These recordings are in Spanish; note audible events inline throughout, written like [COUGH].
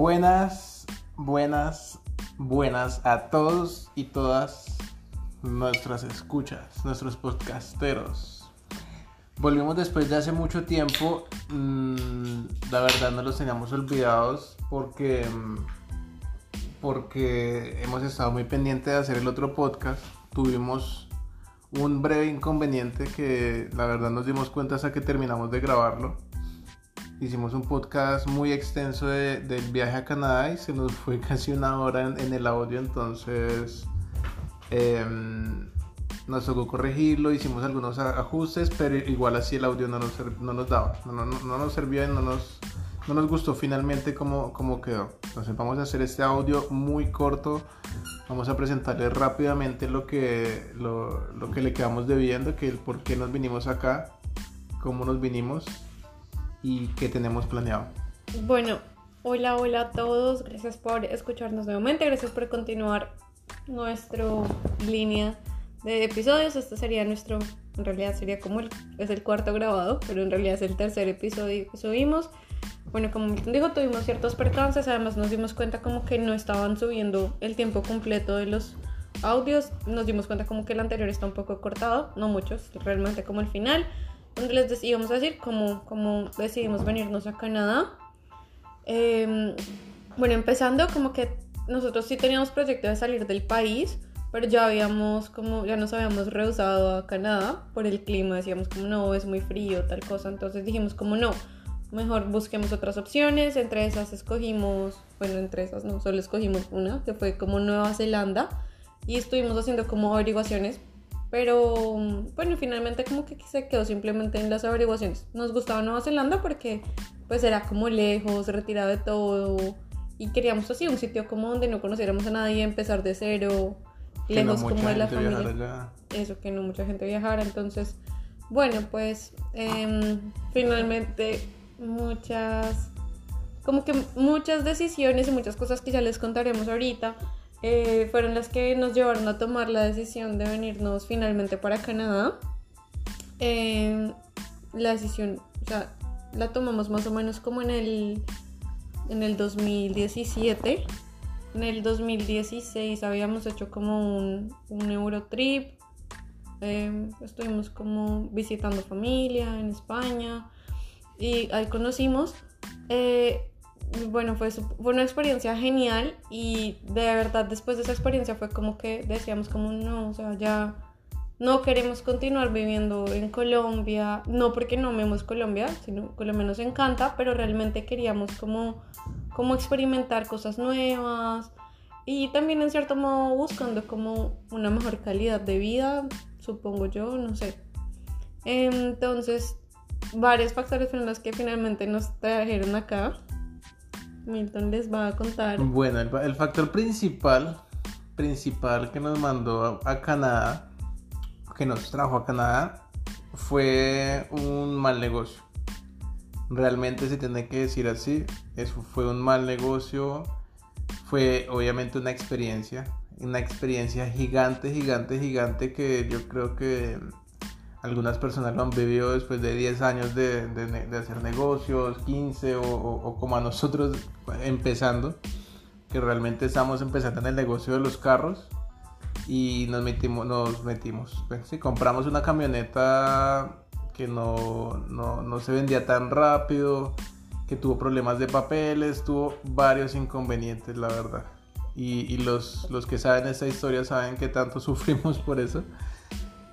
Buenas, buenas, buenas a todos y todas nuestras escuchas, nuestros podcasteros. Volvimos después de hace mucho tiempo. mm, la verdad no los teníamos olvidados porque, mm, porque hemos estado muy pendientes de hacer el otro podcast. Tuvimos un breve inconveniente que la verdad nos dimos cuenta hasta que terminamos de grabarlo. Hicimos un podcast muy extenso de- del viaje a Canadá y se nos fue [LAUGHS] casi una hora en, en el audio, entonces em, nos tocó corregirlo, hicimos algunos ajustes, pero igual así el audio no nos, no nos daba, no, no- no nos servía y no nos, no nos gustó finalmente cómo, cómo quedó. Entonces vamos a hacer este audio muy corto, vamos a presentarles rápidamente lo que, lo, lo que le quedamos debiendo, que el por qué nos vinimos acá, cómo nos vinimos y qué tenemos planeado. Bueno, hola, hola a todos. Gracias por escucharnos nuevamente. Gracias por continuar nuestra línea de episodios. Este sería nuestro, en realidad sería como el, es el cuarto grabado, pero en realidad es el tercer episodio que subimos. Bueno, como Milton dijo, tuvimos ciertos percances. Además, nos dimos cuenta como que no estaban subiendo el tiempo completo de los audios. Nos dimos cuenta como que el anterior está un poco cortado, no muchos, realmente como el final les íbamos a decir cómo, cómo decidimos venirnos a Canadá. Eh, bueno, empezando como que nosotros sí teníamos proyecto de salir del país, pero ya habíamos como, ya nos habíamos rehusado a Canadá por el clima, decíamos como no, es muy frío, tal cosa, entonces dijimos como no, mejor busquemos otras opciones, entre esas escogimos, bueno, entre esas no, solo escogimos una, que fue como Nueva Zelanda, y estuvimos haciendo como averiguaciones pero bueno, finalmente como que se quedó simplemente en las averiguaciones. Nos gustaba Nueva Zelanda porque pues era como lejos, retirado de todo y queríamos así un sitio como donde no conociéramos a nadie, empezar de cero, Que lejos como de la familia. Eso, que no mucha gente viajara. Entonces, bueno, pues em, finalmente muchas, como que muchas decisiones y muchas cosas que ya les contaremos ahorita eh, fueron las que nos llevaron a tomar la decisión de venirnos finalmente para Canadá. Eh, la decisión, la tomamos más o menos como en el, en el 2017. En el 2016 habíamos hecho como un, un Eurotrip. Eh, estuvimos como visitando familia en España y ahí conocimos. eh, bueno, fue, fue una experiencia genial y de verdad después de esa experiencia fue como que decíamos como no, o sea, ya no queremos continuar viviendo en Colombia, no porque no amemos Colombia, sino Colombia nos encanta, pero realmente queríamos como, como experimentar cosas nuevas y también en cierto modo buscando como una mejor calidad de vida, supongo yo, no sé. Entonces, varios factores fueron los que finalmente nos trajeron acá. Milton les va a contar. Bueno, el, el factor principal, principal que nos mandó a, a Canadá, que nos trajo a Canadá, fue un mal negocio. Realmente se tiene que decir así, eso fue un mal negocio, fue obviamente una experiencia, una experiencia gigante, gigante, gigante que yo creo que algunas personas lo han vivido después de 10 años de, de de hacer negocios, 15 o, o- o como a nosotros empezando, que realmente estamos empezando en el negocio de los carros y nos metimos, nos metimos, sí, compramos una camioneta que no, no, no se vendía tan rápido, que tuvo problemas de papeles, tuvo varios inconvenientes, la verdad. Y, y los, los que saben esta historia saben que tanto [LAUGHS] sufrimos por eso.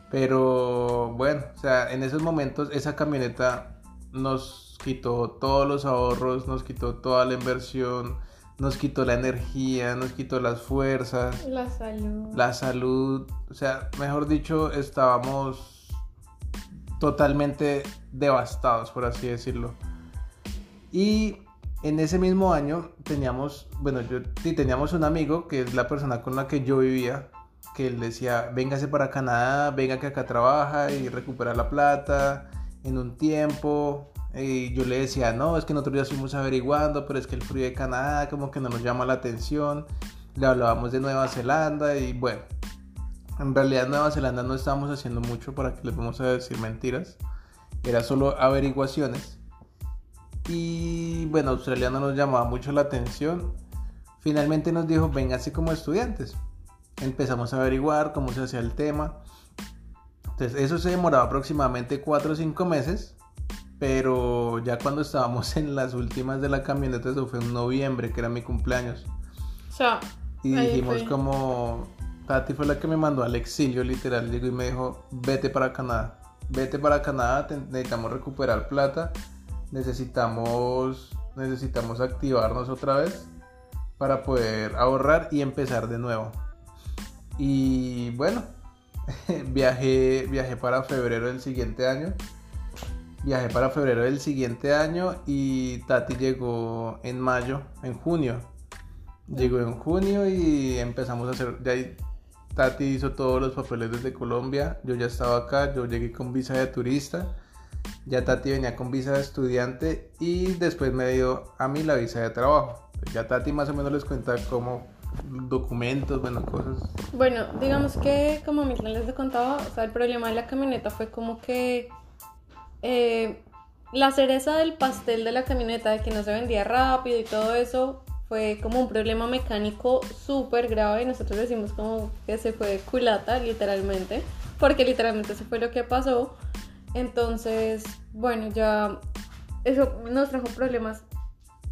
Pero bueno, o sea, en esos momentos esa camioneta nos quitó todos los ahorros, nos quitó toda la inversión, nos quitó la energía, nos quitó las fuerzas, La salud. la salud. O sea, mejor dicho, estábamos totalmente devastados, por así decirlo. Y en ese mismo año teníamos, bueno, yo sí teníamos un amigo que es la persona con la que yo vivía, que él decía, véngase para Canadá, venga que acá trabaja y recupera la plata en un tiempo. Y yo le decía, no, es que nosotros ya estuvimos averiguando, pero es que el frío de Canadá como que no nos llama la atención. Le hablábamos de Nueva Zelanda y bueno, en realidad Nueva Zelanda no estábamos haciendo mucho para que les vamos a decir mentiras. Era solo averiguaciones. y bueno, Australia no nos llamaba mucho la atención. Finalmente nos dijo, así como estudiantes. Empezamos a averiguar cómo se hacía el tema. Entonces eso se demoraba aproximadamente 4 o 5 meses. Pero ya cuando estábamos [LAUGHS] en las últimas de la camioneta, eso fue en noviembre, que era mi cumpleaños. y dijimos como, Tati fue la que me mandó al exilio, literal, llegó y me dijo, vete para Canadá, vete para Canadá, necesitamos recuperar plata, necesitamos, necesitamos activarnos otra vez para poder ahorrar y empezar de nuevo. Y bueno, [LAUGHS] viajé, viajé para febrero del siguiente año. Viajé para febrero del siguiente año y Tati llegó en mayo, en junio. Llegó en junio y empezamos a hacer, ya Tati hizo todos los papeles desde Colombia, yo ya estaba acá, yo llegué con visa de turista, ya Tati venía con visa de estudiante y después me dio a mí la visa de trabajo. Ya Tati más o menos les cuenta cómo documentos, bueno, cosas. Bueno, digamos que como Milton les contaba, o sea, el problema de la camioneta fue como que eh, la cereza del pastel de la camioneta, de que no se vendía rápido y todo eso, fue como un problema mecánico súper grave. Nosotros decimos como que se fue culata, literalmente, porque literalmente eso fue lo que pasó. Entonces, bueno, ya eso nos trajo problemas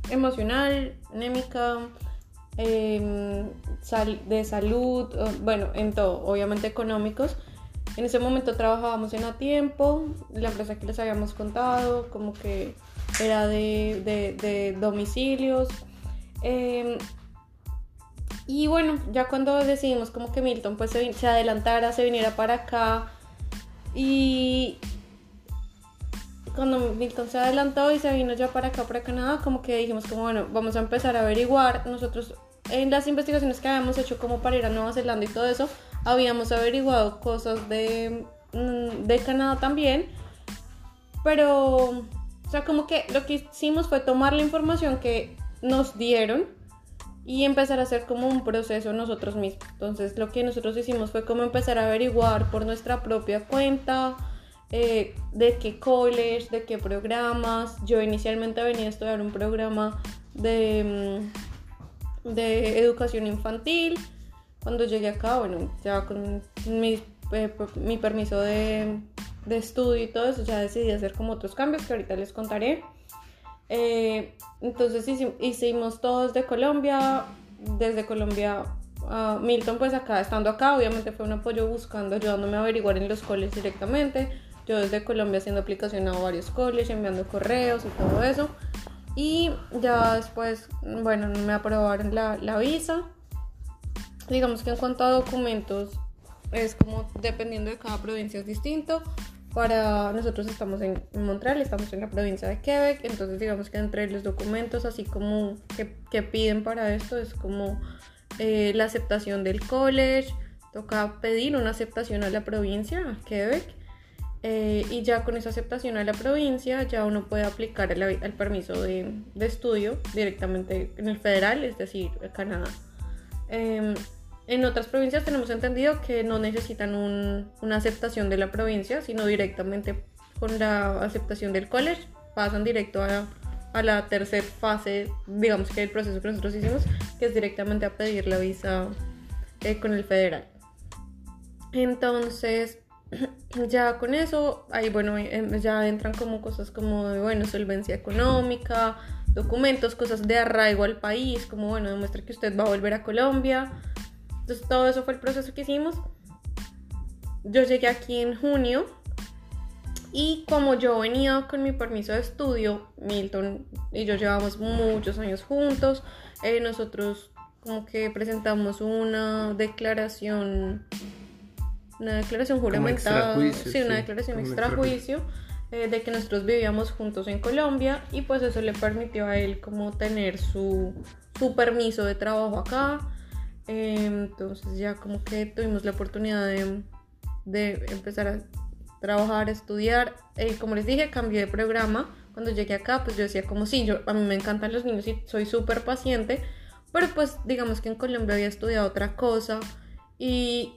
emocional, anémica, em, de salud, bueno, en todo, obviamente económicos. En ese momento trabajábamos en a tiempo, la empresa que les habíamos contado, como que era de, domicilios. Em, y bueno, ya cuando decidimos como que Milton pues se, se adelantara, se viniera para acá y cuando Milton se adelantó y se vino ya para acá, para Canadá, como que dijimos como bueno, vamos a empezar a averiguar. Nosotros en las investigaciones que habíamos hecho como para ir a Nueva Zelanda y todo eso, habíamos averiguado cosas de, mm, de Canadá también, pero, o sea, como que lo que hicimos fue tomar la información que nos dieron y empezar a hacer como un proceso nosotros mismos. Entonces, lo que nosotros hicimos fue como empezar a averiguar por nuestra propia cuenta, eh, de qué college, de qué programas. Yo inicialmente venía a estudiar un programa de, mm, de educación infantil cuando llegué acá, bueno, ya con mi, eh, mi permiso de, de, estudio y todo eso, ya decidí hacer como otros cambios que ahorita les contaré. Eh, entonces hicimos todos de Colombia, desde Colombia a Milton, pues acá, estando acá, obviamente fue un apoyo buscando, ayudándome a averiguar en los coles directamente. Yo desde Colombia haciendo aplicación a varios coles, enviando correos y todo eso. Y ya después, bueno, me aprobaron la, la visa digamos que en cuanto a documentos, es como dependiendo de cada provincia es distinto. Para nosotros estamos en, Montreal, estamos en la provincia de Quebec, entonces digamos que entre los documentos así como que, que piden para esto es como eh, la aceptación del college, toca pedir una aceptación a la provincia, a Quebec, eh, y ya con esa aceptación a la provincia ya uno puede aplicar el, el permiso de, de, estudio directamente en el federal, es decir, Canadá. Eh, en otras provincias tenemos entendido que no necesitan una aceptación de la provincia, sino directamente con la aceptación del college pasan directo a, la tercera fase, digamos que el proceso que nosotros hicimos, que es directamente a pedir la visa eh, con el federal. Entonces, [COUGHS] ya con eso, ahí bueno, em, ya entran como cosas como bueno, solvencia económica, documentos, cosas de arraigo al país, como, bueno, demuestra que usted va a volver a Colombia, entonces todo eso fue el proceso que hicimos. Yo llegué aquí en junio y como yo venía con mi permiso de estudio, Milton y yo llevamos muchos años juntos, eh, nosotros como que presentamos una declaración, una declaración juramentada, sí, una declaración extrajuicio eh, de que nosotros vivíamos juntos en Colombia y pues eso le permitió a él como tener su, su permiso de trabajo acá entonces ya como que tuvimos la oportunidad de, empezar a trabajar, estudiar. Eh, como les dije, cambié de programa. Cuando llegué acá, pues yo decía como sí, yo, a mí me encantan los niños y soy súper paciente. Pero pues digamos que en Colombia había estudiado otra cosa. Y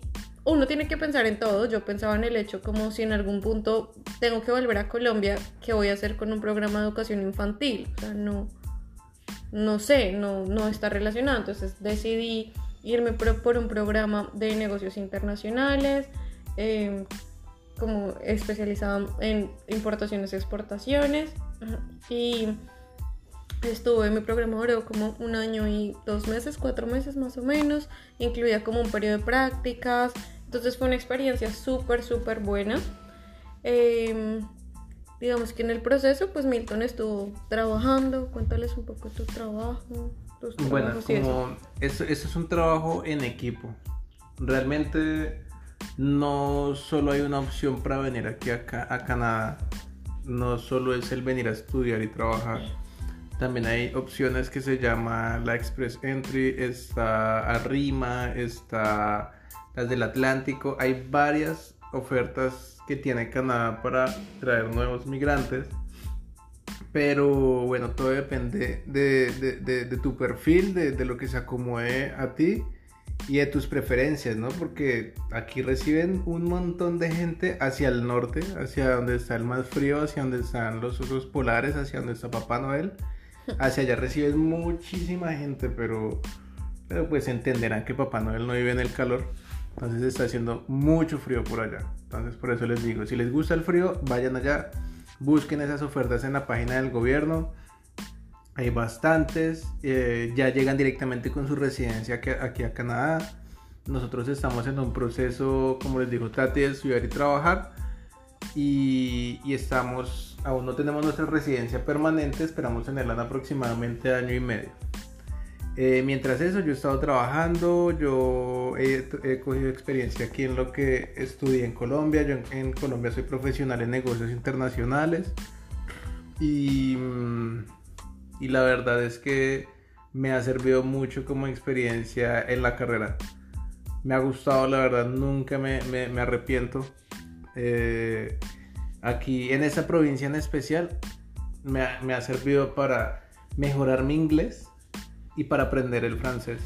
uno tiene que pensar en todo. Yo pensaba en el hecho como si en algún punto tengo que volver a Colombia, ¿qué voy a hacer con un programa de educación infantil? O sea, no, no sé, no, no está relacionado. Entonces decidí irme por, un programa de negocios internacionales, em, como especializado en importaciones y exportaciones. Y estuve, mi programa duró como un año y dos meses, cuatro meses más o menos. Incluía como un periodo de prácticas. Entonces fue una experiencia súper, súper buena. Em, digamos que en el proceso, pues Milton estuvo trabajando. Cuéntales un poco tu trabajo. bueno, como eso. es un trabajo en equipo. Realmente no solo hay una opción para venir aquí a, a Canadá. No solo es el venir a estudiar y trabajar. También hay opciones que se llama la Express Entry, está Arrima, está las del Atlántico. Hay varias ofertas que tiene Canadá para traer nuevos migrantes. Pero bueno, todo depende de, tu perfil, de, lo que se acomode a ti y de tus preferencias, ¿no? Porque aquí reciben un montón de gente hacia el norte, hacia donde está el más frío, hacia donde están los osos polares, hacia donde está Papá Noel. [LAUGHS] Hacia allá reciben muchísima gente, pero, pero pues entenderán que Papá Noel no vive en el calor. Entonces está haciendo mucho frío por allá. Entonces por eso les digo, si les gusta el frío, vayan allá, busquen esas ofertas en la página del gobierno. Hay bastantes, eh, ya llegan directamente con su residencia aquí, a Canadá. Nosotros estamos en un proceso, como les digo, Tati, de estudiar y trabajar. Y, y, estamos, aún no tenemos nuestra residencia permanente, esperamos tenerla en aproximadamente año y medio. Eh, mientras eso, yo he estado trabajando, yo he, cogido experiencia aquí en lo que estudié en Colombia. Yo en, Colombia soy profesional en negocios internacionales y, mm, y, la verdad es que me ha servido mucho como experiencia en la carrera. Me ha gustado, la verdad, nunca me, me, arrepiento. Eh, aquí en esa provincia en especial me me ha servido para mejorar mi inglés y para aprender el francés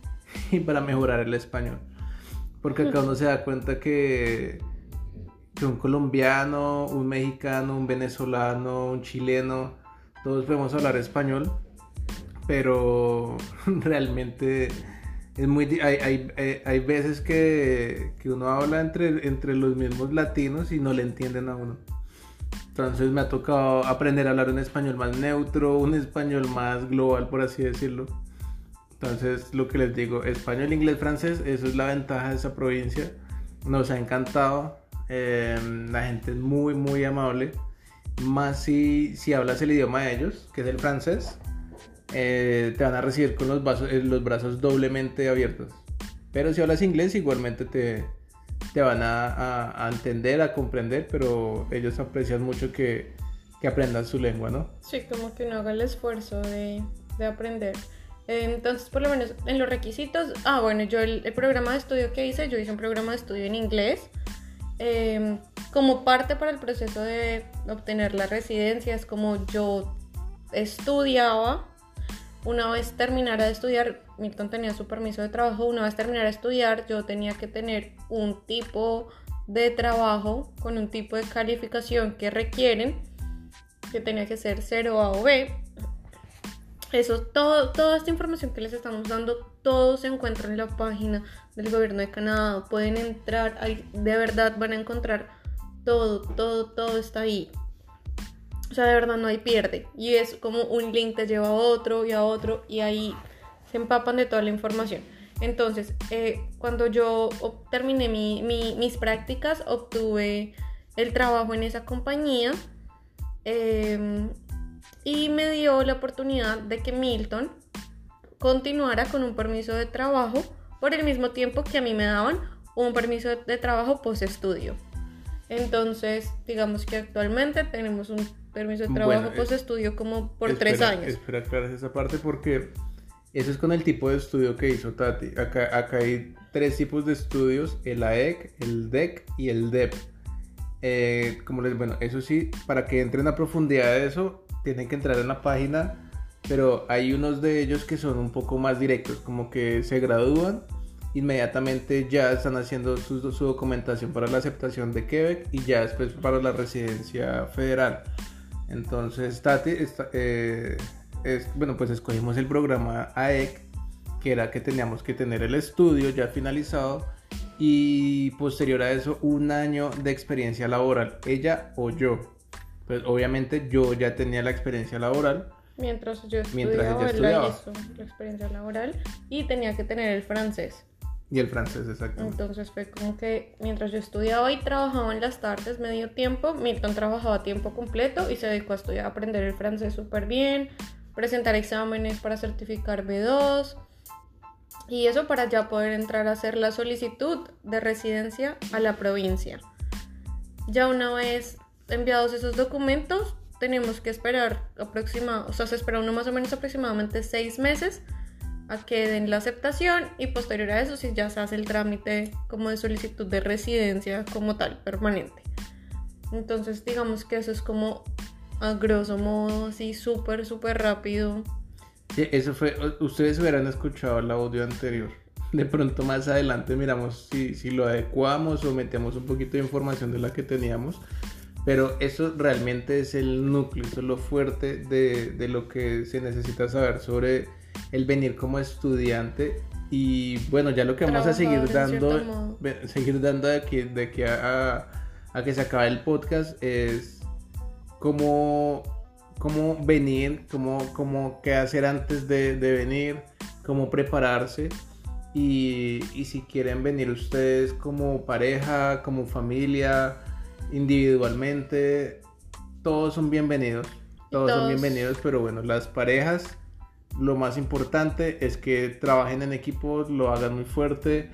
[LAUGHS] y para mejorar el español. Porque acá uno se da cuenta que, un colombiano, un mexicano, un venezolano, un chileno, todos podemos hablar español, pero [LAUGHS] realmente es muy hay, hay, veces que, que, uno habla entre, entre los mismos latinos y no le entienden a uno. Entonces me ha tocado aprender a hablar un español más neutro, un español más global, por así decirlo. Entonces, lo que les digo, español, inglés, francés, eso es la ventaja de esa provincia. Nos ha encantado. Em, la gente es muy, muy amable. Más si, si hablas el idioma de ellos, que es el francés, eh, te van a recibir con los, eh, los brazos doblemente abiertos. Pero si hablas inglés, igualmente te, te van a, entender, a comprender, pero ellos aprecian mucho que, que, aprendan su lengua, ¿no? Sí, como que no haga el esfuerzo de, de aprender. Entonces, por lo menos en los requisitos, ah, bueno, yo el, programa de estudio que hice, yo hice un programa de estudio en inglés. Em, como parte para el proceso de obtener la residencia, es como yo estudiaba, una vez terminara de estudiar, Milton tenía su permiso de trabajo, una vez terminara de estudiar, yo tenía que tener un tipo de trabajo con un tipo de calificación que requieren, que tenía que ser 0A o B. Eso, todo, toda esta información que les estamos dando, todo se encuentra en la página del gobierno de Canadá. Pueden entrar, ahí de verdad van a encontrar todo, todo, todo está ahí. O sea, de verdad no hay pierde. Y es como un link te lleva a otro y a otro y ahí se empapan de toda la información. Entonces, eh, cuando yo terminé mis prácticas, obtuve el trabajo en esa compañía em, y me dio la oportunidad de que Milton continuara con un permiso de trabajo por el mismo tiempo que a mí me daban un permiso de trabajo post estudio. Entonces, digamos que actualmente tenemos un permiso de trabajo post estudio como por tres años. Espera, aclarar esa parte porque eso es con el tipo de estudio que hizo Tati. Acá, acá hay tres tipos de estudios, el AEC, el DEC y el DEP. Eh, como les, bueno, eso sí, para que entren a profundidad de eso, tienen que entrar en la página, pero hay unos de ellos que son un poco más directos, como que se gradúan inmediatamente ya están haciendo su, su, documentación para la aceptación de Quebec y ya después para la residencia federal. Entonces, Tati, eh, es, bueno, pues escogimos el programa AEC, que era que teníamos que tener el estudio ya finalizado y posterior a eso un año de experiencia laboral, ella o yo. Pues obviamente yo ya tenía la experiencia laboral. Mientras yo estudiaba, mientras ella estudiaba. La experiencia laboral y tenía que tener el francés. Y el francés, exacto. Entonces fue como que mientras yo estudiaba y trabajaba en las tardes medio tiempo, Milton trabajaba a tiempo completo y se dedicó a estudiar, a aprender el francés súper bien, presentar exámenes para certificar B2 y eso para ya poder entrar a hacer la solicitud de residencia a la provincia. Ya una vez enviados esos documentos, tenemos que esperar aproximadamente, o sea, se espera uno más o menos aproximadamente seis meses a que den la aceptación y posterior a eso si ya se hace el trámite como de solicitud de residencia como tal, permanente. Entonces digamos que eso es como a grosso modo, así súper, súper rápido. Sí, eso fue, ustedes hubieran escuchado el audio anterior. De pronto más adelante miramos si, si lo adecuamos o metemos un poquito de información de la que teníamos. Pero eso realmente es el núcleo, eso es lo fuerte de, de lo que se necesita saber sobre el venir como estudiante y bueno, ya lo que vamos a seguir dando, seguir dando de aquí, de que a, a, que se acabe el podcast es cómo, cómo venir, cómo, cómo qué hacer antes de, de venir, cómo prepararse y, y, si quieren venir ustedes como pareja, como familia, individualmente, todos son bienvenidos, todos. son bienvenidos, pero bueno, las parejas lo más importante es que trabajen en equipos, lo hagan muy fuerte,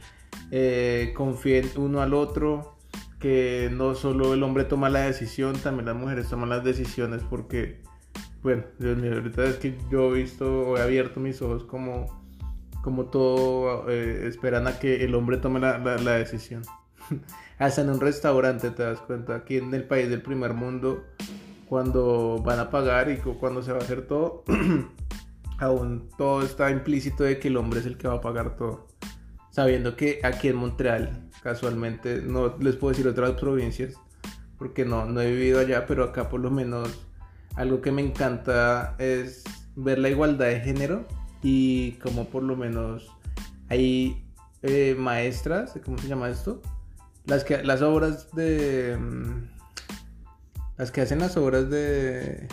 eh, confíen uno al otro, que no solo el hombre toma la decisión, también las mujeres toman las decisiones porque, bueno, ahorita es que yo he visto he abierto mis ojos como, como todo eh, esperan a que el hombre tome la, la, la decisión. [LAUGHS] Hasta en un restaurante te das cuenta, aquí en el país del primer mundo, cuando van a pagar y cuando se va a hacer todo. [CLEARS THROAT] aún todo está implícito de que el hombre es el que va a pagar todo. Sabiendo que aquí en Montreal, casualmente, no les puedo decir otras provincias, porque no, no he vivido allá, pero acá por lo menos algo que me encanta es ver la igualdad de género y como por lo menos hay eh, maestras, ¿cómo se llama esto? Las, que, las obras de... Mm, las que hacen las obras de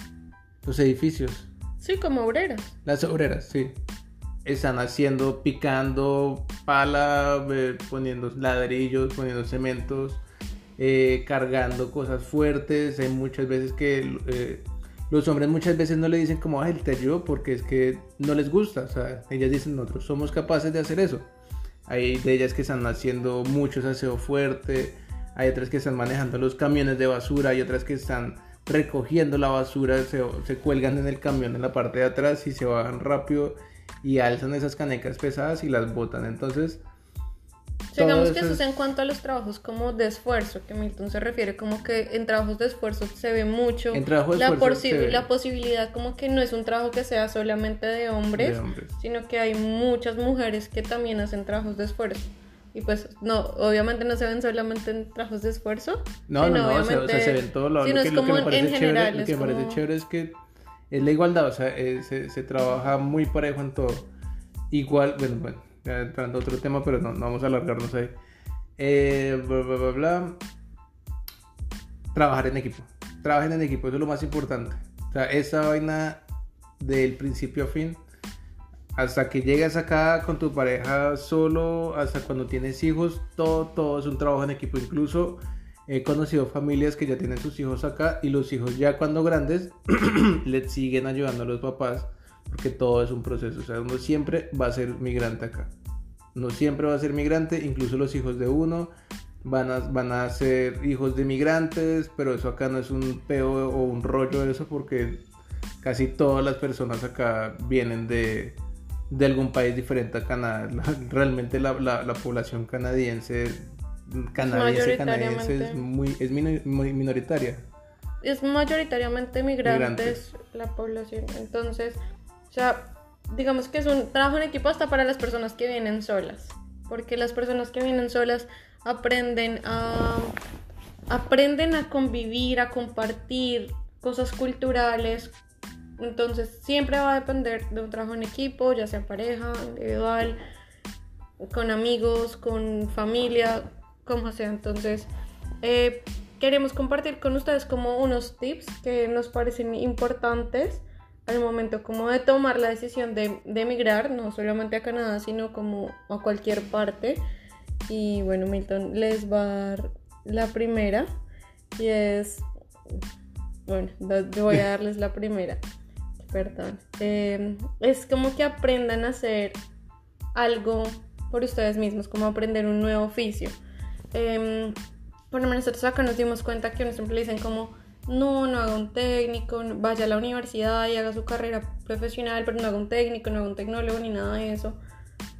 los edificios Sí, como obreras. Las obreras, sí. Están haciendo, picando pala, eh, poniendo ladrillos, poniendo cementos, eh, cargando cosas fuertes. Hay muchas veces que eh, los hombres muchas veces no le dicen como, ay, te ayudo porque es que no les gusta. O sea, ellas dicen, nosotros somos capaces de hacer eso. Hay de ellas que están haciendo muchos aseo fuerte, hay otras que están manejando los camiones de basura, hay otras que están recogiendo la basura, se, se, cuelgan en el camión en la parte de atrás y se bajan rápido y alzan esas canecas pesadas y las botan. Entonces, digamos que eso es en cuanto a los trabajos como de esfuerzo, que Milton se refiere como que en trabajos de esfuerzo se ve mucho la, la posibilidad como que no es un trabajo que sea solamente de hombres, de hombres, sino que hay muchas mujeres que también hacen trabajos de esfuerzo. Y pues, no, obviamente no se ven solamente en trabajos de esfuerzo. No, no, no, o sea, se ven todo lo, lo que, lo que me parece chévere, lo que me parece chévere es que es la igualdad, o sea, se, se, trabaja muy parejo en todo. Igual, bueno, bueno, ya entrando a otro tema, pero no, no vamos a alargarnos ahí. Eh, bla, bla, bla, bla. Trabajar en equipo. Trabajen en equipo, eso es lo más importante. O sea, esa vaina del principio a fin hasta que llegas acá con tu pareja solo, hasta cuando tienes hijos, todo, todo es un trabajo en equipo. Incluso he conocido familias que ya tienen sus hijos acá y los hijos ya cuando grandes [CLEARS THROAT] les siguen ayudando a los papás porque todo es un proceso. O sea, uno siempre va a ser migrante acá. Uno siempre va a ser migrante, incluso los hijos de uno van a, van a ser hijos de migrantes, pero eso acá no es un peo o un rollo eso porque casi todas las personas acá vienen de de algún país diferente a Canadá. [LAUGHS] Realmente la, la, población canadiense, canadiense, canadiense es, muy, es muy minoritaria. Es mayoritariamente migrantes la población. Entonces, o sea, digamos que es un trabajo en equipo hasta para las personas que vienen solas. porque las personas que vienen solas aprenden a aprenden a convivir, a compartir cosas culturales. Entonces siempre va a depender de un trabajo en equipo, ya sea pareja, individual, con amigos, con familia, como sea. Entonces eh, queremos compartir con ustedes como unos tips que nos parecen importantes al momento como de tomar la decisión de, de emigrar, no solamente a Canadá, sino como a cualquier parte. Y bueno, Milton les va a dar la primera y es, bueno, voy a darles la primera, perdón. Em, es como que aprendan a hacer algo por ustedes mismos, como aprender un nuevo oficio. Eh, por lo menos nosotros acá nos dimos cuenta que uno siempre le dicen como, no, no haga un técnico, vaya a la universidad y haga su carrera profesional, pero no haga un técnico, no haga un tecnólogo ni nada de eso.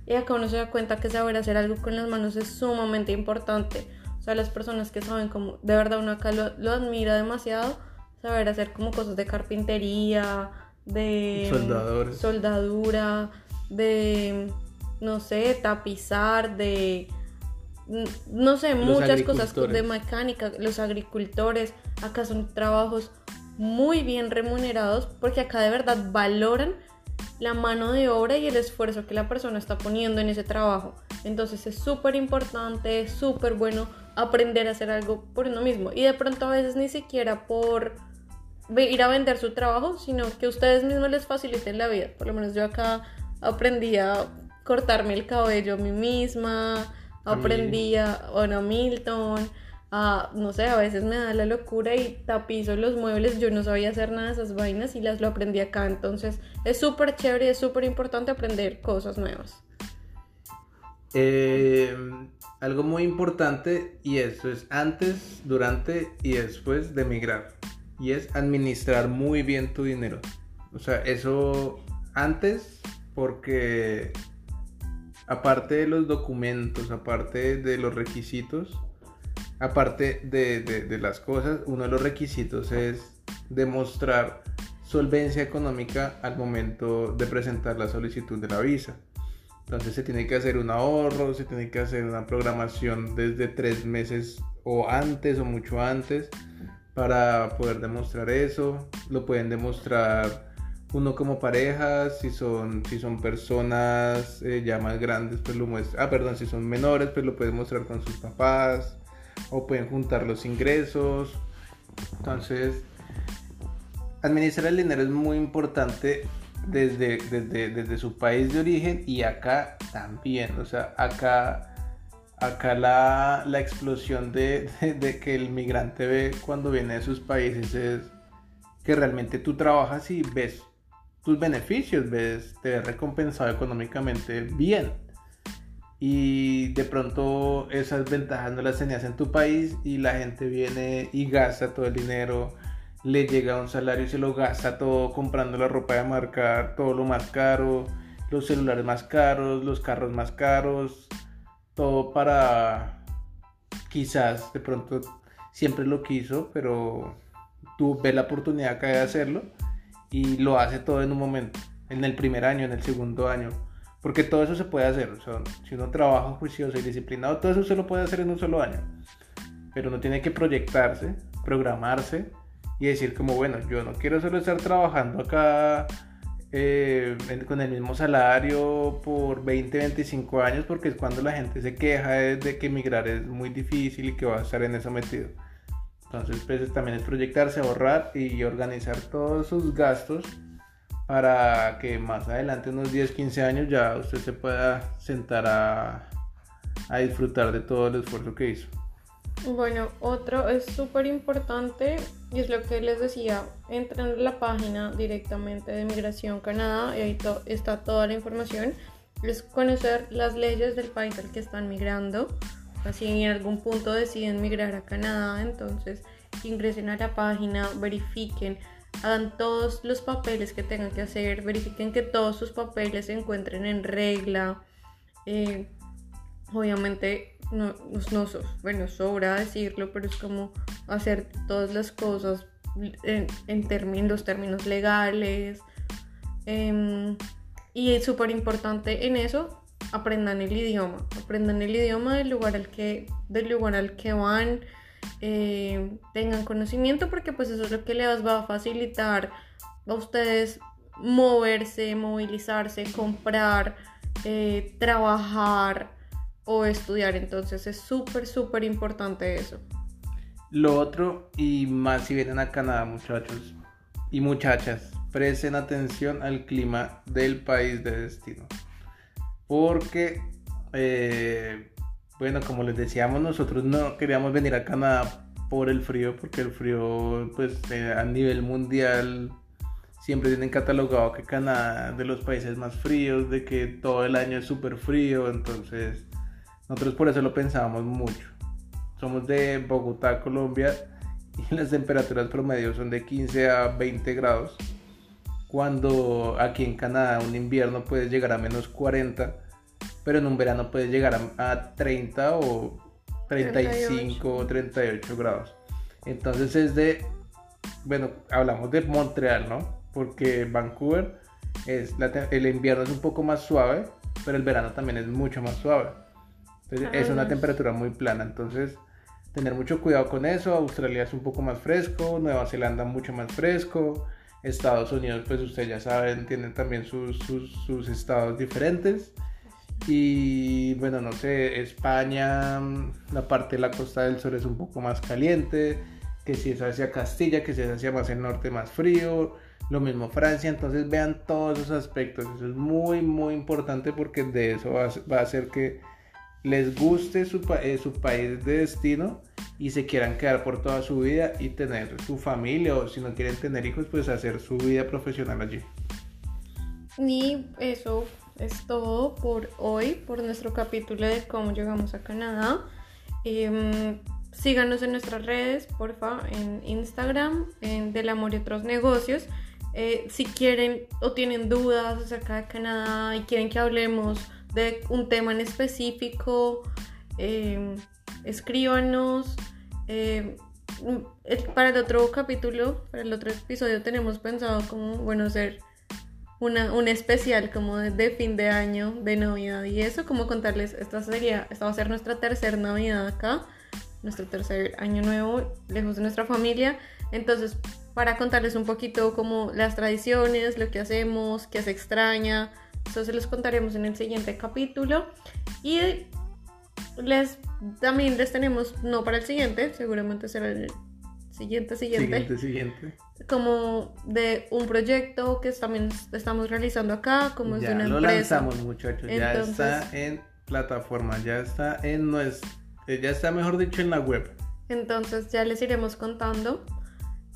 Y acá uno se da cuenta que saber hacer algo con las manos es sumamente importante. O sea, las personas que saben como, de verdad uno acá lo, lo admira demasiado, saber hacer como cosas de carpintería, de soldadura, de, no sé, tapizar, de no sé, muchas cosas de mecánica, los agricultores, acá son trabajos muy bien remunerados porque acá de verdad valoran la mano de obra y el esfuerzo que la persona está poniendo en ese trabajo. Entonces es súper importante, es súper bueno aprender a hacer algo por uno mismo. Y de pronto a veces ni siquiera por ir a vender su trabajo, sino que ustedes mismos les faciliten la vida. Por lo menos yo acá aprendí a cortarme el cabello a mí misma, aprendí a, bueno, Milton, a, no sé, a veces me da la locura y tapizo los muebles, yo no sabía hacer nada de esas vainas y las lo aprendí acá, entonces es súper chévere y es súper importante aprender cosas nuevas. Eh, algo muy importante y eso es antes, durante y después de emigrar y es administrar muy bien tu dinero. O sea, eso antes porque aparte de los documentos, aparte de los requisitos, aparte de, las cosas, uno de los requisitos es demostrar solvencia económica al momento de presentar la solicitud de la visa. Entonces se tiene que hacer un ahorro, se tiene que hacer una programación desde tres meses o antes o mucho antes para poder demostrar eso. Lo pueden demostrar uno como pareja, si son, si son personas eh, ya más grandes, pues lo muestra, ah, perdón, si son menores, pues lo pueden mostrar con sus papás, o pueden juntar los ingresos. Entonces, administrar el dinero es muy importante desde, desde, su país de origen y acá también, o sea, acá, acá la, la explosión de, de que el migrante ve cuando viene de sus países es que realmente tú trabajas y ves tus beneficios, ves, te ves recompensado económicamente bien. Y de pronto esas ventajas no las tenías en tu país y la gente viene y gasta todo el dinero, le llega un salario y se lo gasta todo comprando la ropa de marca, todo lo más caro, los celulares más caros, los carros más caros, todo para quizás de pronto siempre lo quiso, pero tú ves la oportunidad acá de hacerlo y lo hace todo en un momento, en el primer año, en el segundo año. Porque todo eso se puede hacer. si uno trabaja juicioso y disciplinado, todo eso se lo puede hacer en un solo año. Pero uno tiene que proyectarse, programarse y decir como, bueno, yo no quiero solo estar trabajando acá eh, con el mismo salario por 20, 25 años, porque es cuando la gente se queja de que emigrar es muy difícil y que va a estar en eso metido. Entonces, pues también es proyectarse, ahorrar y organizar todos sus gastos para que más adelante, unos 10, 15 años, ya usted se pueda sentar a, a disfrutar de todo el esfuerzo que hizo. Bueno, otro es súper importante y es lo que les decía, entran en la página directamente de Migración Canadá y ahí está toda la información, es conocer las leyes del país al que están migrando si en algún punto deciden migrar a Canadá, entonces ingresen a la página, verifiquen, hagan todos los papeles que tengan que hacer, verifiquen que todos sus papeles se encuentren en regla. Eh, obviamente no, no, bueno, sobra decirlo, pero es como hacer todas las cosas en, en términos, los términos legales. Em, y es súper importante en eso aprendan el idioma, aprendan el idioma del lugar al que, del lugar al que van, eh, tengan conocimiento porque pues eso es lo que les va a facilitar a ustedes moverse, movilizarse, comprar, eh, trabajar o estudiar. Entonces es súper, súper importante eso. Lo otro, y más si vienen a Canadá, muchachos y muchachas, presten atención al clima del país de destino. Porque, eh, bueno, como les decíamos, nosotros no queríamos venir a Canadá por el frío, porque el frío, pues eh, a nivel mundial, siempre tienen catalogado que Canadá de los países más fríos, de que todo el año es súper frío, entonces nosotros por eso lo pensábamos mucho. Somos de Bogotá, Colombia, y las temperaturas promedio son de 15 a 20 grados, cuando aquí en Canadá un invierno puede llegar a menos 40, pero en un verano puede llegar a, 30 o 35 o 38 grados. Entonces es de, bueno, hablamos de Montreal, ¿no? Porque Vancouver es el invierno es un poco más suave, pero el verano también es mucho más suave es una temperatura muy plana, entonces tener mucho cuidado con eso. Australia es un poco más fresco, Nueva Zelanda mucho más fresco, Estados Unidos, pues ustedes ya saben, tienen también sus, sus, estados diferentes. Y bueno, no sé, España, la parte de la costa del sur es un poco más caliente, que si es hacia Castilla, que si es hacia más el norte más frío, lo mismo Francia, entonces vean todos esos aspectos, eso es muy muy importante porque de eso va, va a hacer que les guste su, eh, su país de destino y se quieran quedar por toda su vida y tener su familia o si no quieren tener hijos pues hacer su vida profesional allí. Y eso es todo por hoy, por nuestro capítulo de cómo llegamos a Canadá. Em, síganos en nuestras redes, porfa, en Instagram, en Del Amor y otros negocios. Eh, si quieren o tienen dudas acerca de Canadá y quieren que hablemos de un tema en específico, eh, escríbanos. Eh, para el otro capítulo, para el otro episodio tenemos pensado como, bueno, hacer una, un especial como de, fin de año, de Navidad y eso, como contarles, esta sería, esta va a ser nuestra tercera Navidad acá, nuestro tercer año nuevo, lejos de nuestra familia. Entonces, para contarles un poquito como las tradiciones, lo que hacemos, qué se extraña, eso se los contaremos en el siguiente capítulo. Y les también les tenemos, no para el siguiente, seguramente será el siguiente, siguiente. Siguiente, siguiente. Como de un proyecto que también estamos realizando acá, como es de una lo lanzamos, muchachos. ya está en plataforma, ya está en nuestra, eh, ya está mejor dicho en la web. Entonces ya les iremos contando.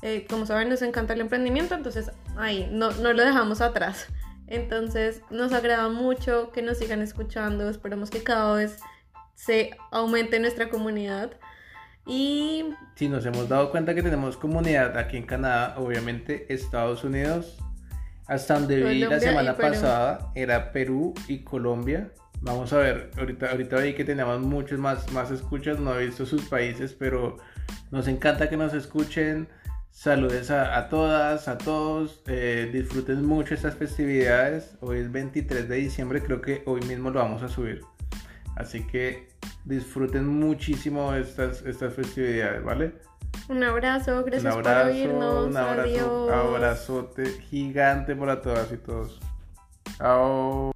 Eh, como saben, nos encanta el emprendimiento, entonces ahí no, no lo dejamos atrás. Entonces nos agrada mucho que nos sigan escuchando, esperamos que cada vez se aumente nuestra comunidad. Y si nos hemos dado cuenta que tenemos comunidad aquí en Canadá, obviamente Estados Unidos, hasta donde vi la semana pasada era Perú y Colombia. Vamos a ver, ahorita, ahorita vi que teníamos muchos más, más escuchas, no he visto sus países, pero nos encanta que nos escuchen. Saludes a, todas, a todos. Eh, disfruten mucho estas festividades. Hoy es 23 de diciembre, creo que hoy mismo lo vamos a subir. Así que disfruten muchísimo estas, estas festividades, ¿vale? Un abrazo, gracias por oírnos. Un abrazo, abrazote gigante para todas y todos. Chao.